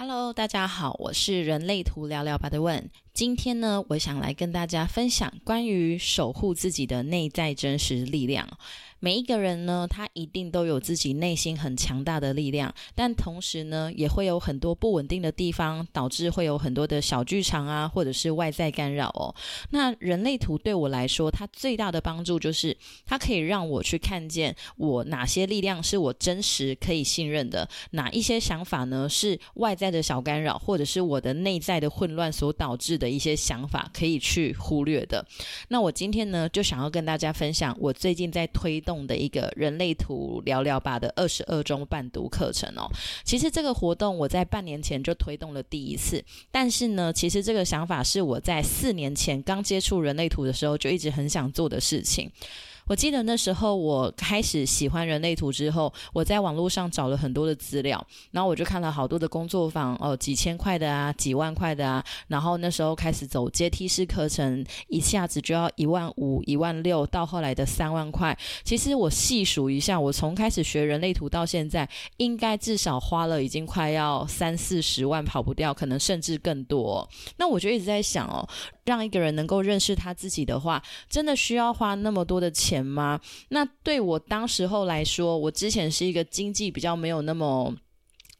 Hello，大家好，我是人类图聊聊吧的问。今天呢，我想来跟大家分享关于守护自己的内在真实力量。每一个人呢，他一定都有自己内心很强大的力量，但同时呢，也会有很多不稳定的地方，导致会有很多的小剧场啊，或者是外在干扰哦。那人类图对我来说，它最大的帮助就是，它可以让我去看见我哪些力量是我真实可以信任的，哪一些想法呢是外在的小干扰，或者是我的内在的混乱所导致的一些想法可以去忽略的。那我今天呢，就想要跟大家分享我最近在推。动的一个人类图聊聊吧的二十二中伴读课程哦，其实这个活动我在半年前就推动了第一次，但是呢，其实这个想法是我在四年前刚接触人类图的时候就一直很想做的事情。我记得那时候我开始喜欢人类图之后，我在网络上找了很多的资料，然后我就看了好多的工作坊哦，几千块的啊，几万块的啊，然后那时候开始走阶梯式课程，一下子就要一万五、一万六，到后来的三万块。其实我细数一下，我从开始学人类图到现在，应该至少花了已经快要三四十万，跑不掉，可能甚至更多。那我就一直在想哦。让一个人能够认识他自己的话，真的需要花那么多的钱吗？那对我当时候来说，我之前是一个经济比较没有那么。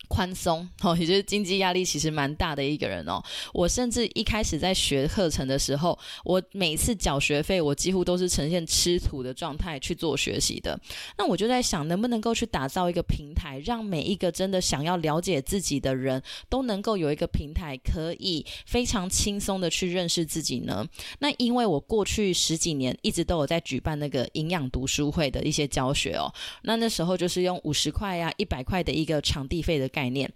宽松哦，也就是经济压力其实蛮大的一个人哦。我甚至一开始在学课程的时候，我每次缴学费，我几乎都是呈现吃土的状态去做学习的。那我就在想，能不能够去打造一个平台，让每一个真的想要了解自己的人都能够有一个平台，可以非常轻松的去认识自己呢？那因为我过去十几年一直都有在举办那个营养读书会的一些教学哦，那那时候就是用五十块呀、一百块的一个场地费的。概念，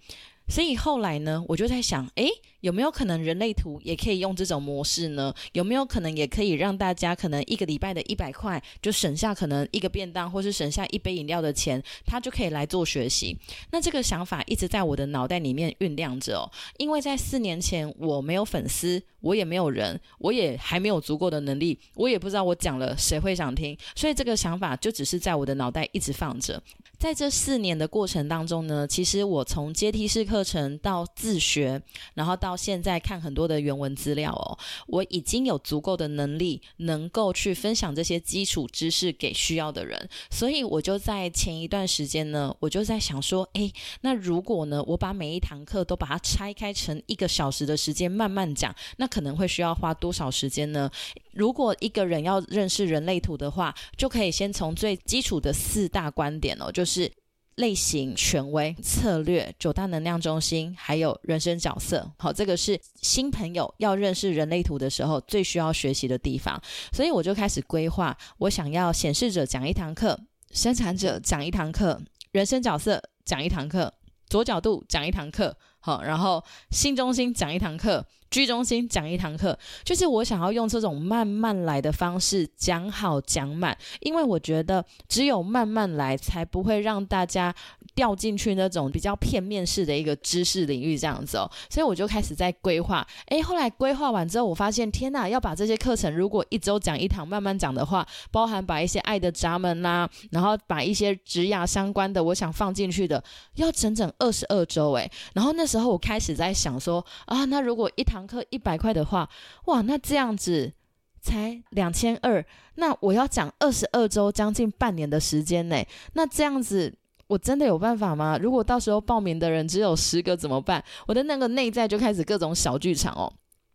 所以后来呢，我就在想，诶。有没有可能人类图也可以用这种模式呢？有没有可能也可以让大家可能一个礼拜的一百块就省下可能一个便当，或是省下一杯饮料的钱，他就可以来做学习？那这个想法一直在我的脑袋里面酝酿着哦。因为在四年前我没有粉丝，我也没有人，我也还没有足够的能力，我也不知道我讲了谁会想听，所以这个想法就只是在我的脑袋一直放着。在这四年的过程当中呢，其实我从阶梯式课程到自学，然后到到现在看很多的原文资料哦，我已经有足够的能力能够去分享这些基础知识给需要的人，所以我就在前一段时间呢，我就在想说，诶，那如果呢，我把每一堂课都把它拆开成一个小时的时间慢慢讲，那可能会需要花多少时间呢？如果一个人要认识人类图的话，就可以先从最基础的四大观点哦，就是。类型、权威、策略、九大能量中心，还有人生角色。好，这个是新朋友要认识人类图的时候最需要学习的地方。所以我就开始规划，我想要显示者讲一堂课，生产者讲一堂课，人生角色讲一堂课，左角度讲一堂课。好，然后新中心讲一堂课。居中心讲一堂课，就是我想要用这种慢慢来的方式讲好讲满，因为我觉得只有慢慢来，才不会让大家掉进去那种比较片面式的一个知识领域这样子哦。所以我就开始在规划，诶，后来规划完之后，我发现天呐，要把这些课程如果一周讲一堂，慢慢讲的话，包含把一些爱的闸门啦，然后把一些职涯相关的，我想放进去的，要整整二十二周诶。然后那时候我开始在想说啊，那如果一堂课一百块的话，哇，那这样子才两千二，那我要讲二十二周，将近半年的时间呢。那这样子我真的有办法吗？如果到时候报名的人只有十个怎么办？我的那个内在就开始各种小剧场哦。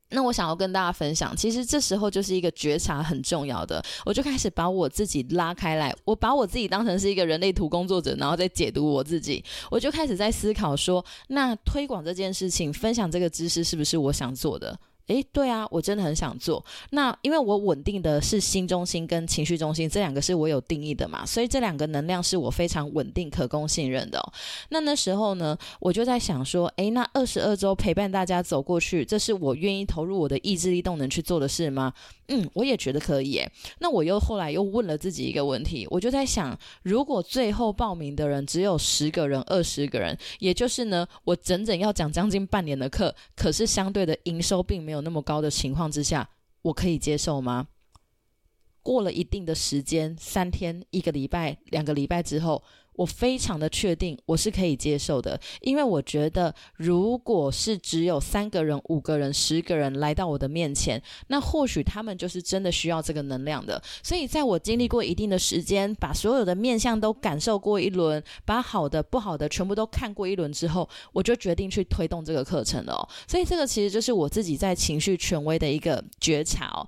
那我想要跟大家分享，其实这时候就是一个觉察很重要的，我就开始把我自己拉开来，我把我自己当成是一个人类图工作者，然后再解读我自己，我就开始在思考说，那推广这件事情，分享这个知识是不是我想做的？诶，对啊，我真的很想做。那因为我稳定的是心中心跟情绪中心这两个是我有定义的嘛，所以这两个能量是我非常稳定、可供信任的。那那时候呢，我就在想说，诶，那二十二周陪伴大家走过去，这是我愿意投入我的意志力动能去做的事吗？嗯，我也觉得可以。诶，那我又后来又问了自己一个问题，我就在想，如果最后报名的人只有十个人、二十个人，也就是呢，我整整要讲将近半年的课，可是相对的营收并没有。有那么高的情况之下，我可以接受吗？过了一定的时间，三天、一个礼拜、两个礼拜之后，我非常的确定我是可以接受的，因为我觉得如果是只有三个人、五个人、十个人来到我的面前，那或许他们就是真的需要这个能量的。所以在我经历过一定的时间，把所有的面相都感受过一轮，把好的、不好的全部都看过一轮之后，我就决定去推动这个课程了。所以这个其实就是我自己在情绪权威的一个觉察哦。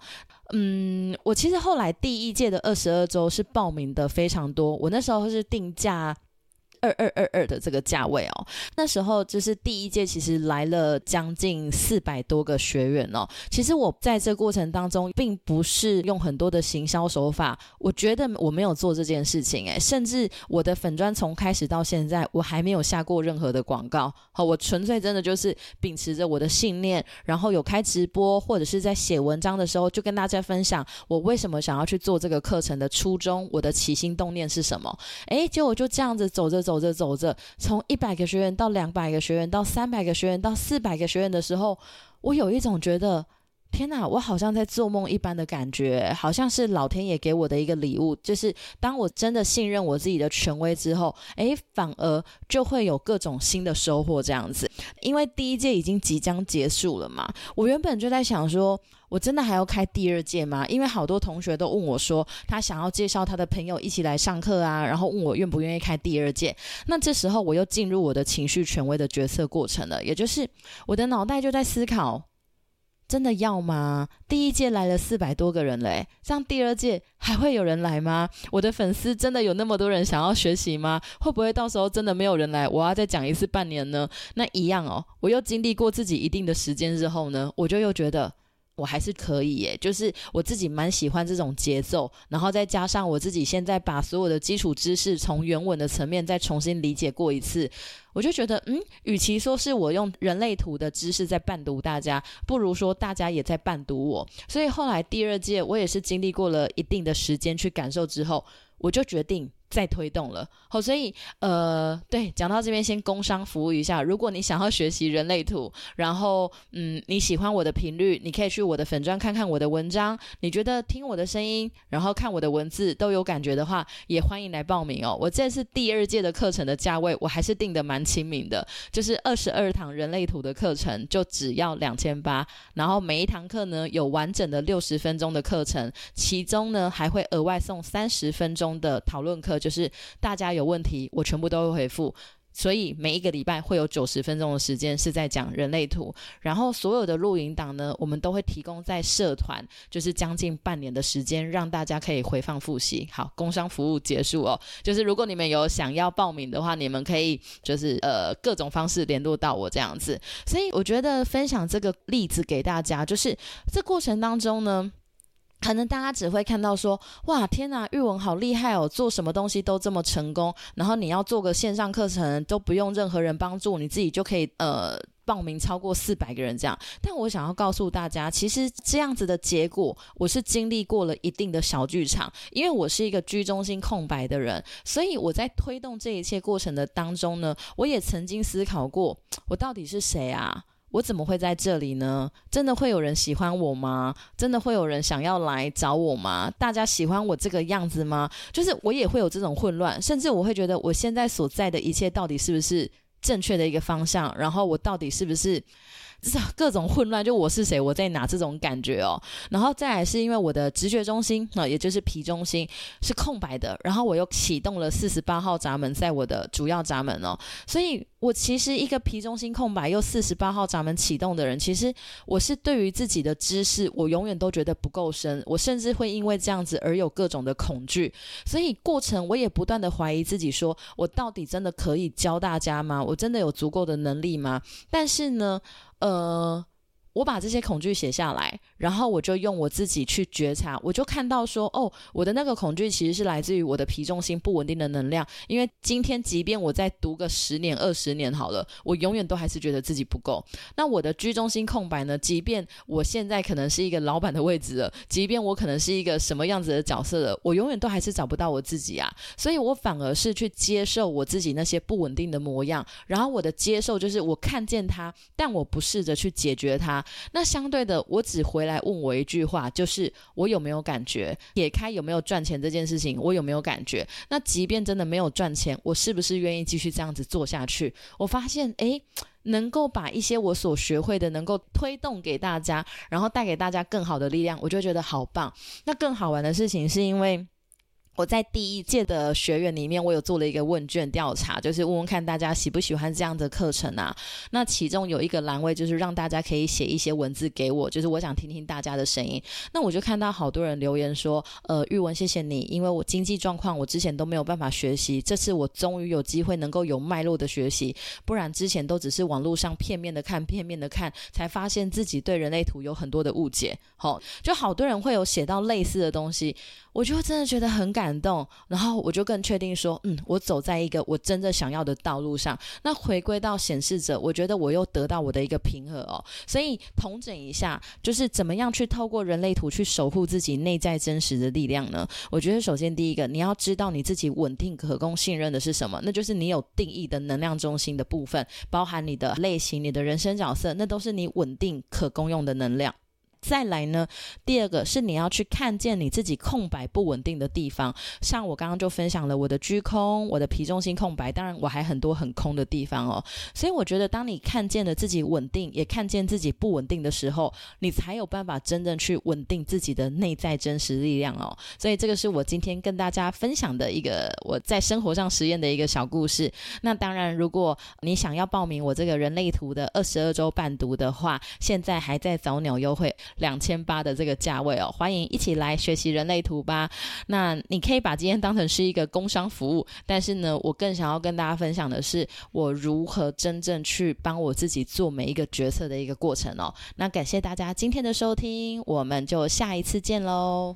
嗯，我其实后来第一届的二十二周是报名的非常多，我那时候是定价。二二二二的这个价位哦，那时候就是第一届，其实来了将近四百多个学员哦。其实我在这过程当中，并不是用很多的行销手法，我觉得我没有做这件事情诶，甚至我的粉砖从开始到现在，我还没有下过任何的广告。好，我纯粹真的就是秉持着我的信念，然后有开直播或者是在写文章的时候，就跟大家分享我为什么想要去做这个课程的初衷，我的起心动念是什么。诶，结果就这样子走着。走着走着，从一百个学员到两百个学员，到三百个学员，到四百个学员的时候，我有一种觉得，天哪，我好像在做梦一般的感觉，好像是老天爷给我的一个礼物。就是当我真的信任我自己的权威之后，诶，反而就会有各种新的收获。这样子，因为第一届已经即将结束了嘛，我原本就在想说。我真的还要开第二届吗？因为好多同学都问我说，他想要介绍他的朋友一起来上课啊，然后问我愿不愿意开第二届。那这时候我又进入我的情绪权威的决策过程了，也就是我的脑袋就在思考：真的要吗？第一届来了四百多个人嘞，这样第二届还会有人来吗？我的粉丝真的有那么多人想要学习吗？会不会到时候真的没有人来，我要再讲一次半年呢？那一样哦，我又经历过自己一定的时间之后呢，我就又觉得。我还是可以耶，就是我自己蛮喜欢这种节奏，然后再加上我自己现在把所有的基础知识从原文的层面再重新理解过一次，我就觉得，嗯，与其说是我用人类图的知识在伴读大家，不如说大家也在伴读我。所以后来第二届我也是经历过了一定的时间去感受之后，我就决定。再推动了，好，所以呃，对，讲到这边先工商服务一下。如果你想要学习人类图，然后嗯，你喜欢我的频率，你可以去我的粉砖看看我的文章。你觉得听我的声音，然后看我的文字都有感觉的话，也欢迎来报名哦。我这次第二届的课程的价位，我还是定的蛮亲民的，就是二十二堂人类图的课程就只要两千八，然后每一堂课呢有完整的六十分钟的课程，其中呢还会额外送三十分钟的讨论课。就是大家有问题，我全部都会回复，所以每一个礼拜会有九十分钟的时间是在讲人类图，然后所有的录影档呢，我们都会提供在社团，就是将近半年的时间，让大家可以回放复习。好，工商服务结束哦，就是如果你们有想要报名的话，你们可以就是呃各种方式联络到我这样子。所以我觉得分享这个例子给大家，就是这过程当中呢。可能大家只会看到说，哇，天哪，玉文好厉害哦，做什么东西都这么成功。然后你要做个线上课程，都不用任何人帮助，你自己就可以呃报名超过四百个人这样。但我想要告诉大家，其实这样子的结果，我是经历过了一定的小剧场，因为我是一个居中心空白的人，所以我在推动这一切过程的当中呢，我也曾经思考过，我到底是谁啊？我怎么会在这里呢？真的会有人喜欢我吗？真的会有人想要来找我吗？大家喜欢我这个样子吗？就是我也会有这种混乱，甚至我会觉得我现在所在的一切到底是不是正确的一个方向？然后我到底是不是？就是各种混乱，就我是谁，我在哪这种感觉哦。然后再来是因为我的直觉中心啊，也就是皮中心是空白的，然后我又启动了四十八号闸门在我的主要闸门哦，所以我其实一个皮中心空白又四十八号闸门启动的人，其实我是对于自己的知识，我永远都觉得不够深，我甚至会因为这样子而有各种的恐惧，所以过程我也不断的怀疑自己，说我到底真的可以教大家吗？我真的有足够的能力吗？但是呢。呃，我把这些恐惧写下来，然后我就用我自己去觉察，我就看到说，哦，我的那个恐惧其实是来自于我的皮重心不稳定的能量。因为今天，即便我再读个十年、二十年好了，我永远都还是觉得自己不够。那我的居中心空白呢？即便我现在可能是一个老板的位置了，即便我可能是一个什么样子的角色了，我永远都还是找不到我自己啊。所以我反而是去接受我自己那些不稳定的模样，然后我的接受就是我看见它，但我不试着去解决它。那相对的，我只回。来问我一句话，就是我有没有感觉？撇开有没有赚钱这件事情，我有没有感觉？那即便真的没有赚钱，我是不是愿意继续这样子做下去？我发现，诶，能够把一些我所学会的，能够推动给大家，然后带给大家更好的力量，我就觉得好棒。那更好玩的事情是因为。我在第一届的学员里面，我有做了一个问卷调查，就是问问看大家喜不喜欢这样的课程啊。那其中有一个栏位就是让大家可以写一些文字给我，就是我想听听大家的声音。那我就看到好多人留言说，呃，玉文谢谢你，因为我经济状况我之前都没有办法学习，这次我终于有机会能够有脉络的学习，不然之前都只是网络上片面的看，片面的看，才发现自己对人类图有很多的误解。好，就好多人会有写到类似的东西。我就真的觉得很感动，然后我就更确定说，嗯，我走在一个我真正想要的道路上。那回归到显示者，我觉得我又得到我的一个平和哦。所以统整一下，就是怎么样去透过人类图去守护自己内在真实的力量呢？我觉得首先第一个，你要知道你自己稳定、可供信任的是什么，那就是你有定义的能量中心的部分，包含你的类型、你的人生角色，那都是你稳定可供用的能量。再来呢，第二个是你要去看见你自己空白不稳定的地方，像我刚刚就分享了我的居空，我的皮中心空白，当然我还很多很空的地方哦。所以我觉得，当你看见了自己稳定，也看见自己不稳定的时候，你才有办法真正去稳定自己的内在真实力量哦。所以这个是我今天跟大家分享的一个我在生活上实验的一个小故事。那当然，如果你想要报名我这个人类图的二十二周伴读的话，现在还在早鸟优惠。两千八的这个价位哦，欢迎一起来学习人类图吧。那你可以把今天当成是一个工商服务，但是呢，我更想要跟大家分享的是，我如何真正去帮我自己做每一个决策的一个过程哦。那感谢大家今天的收听，我们就下一次见喽。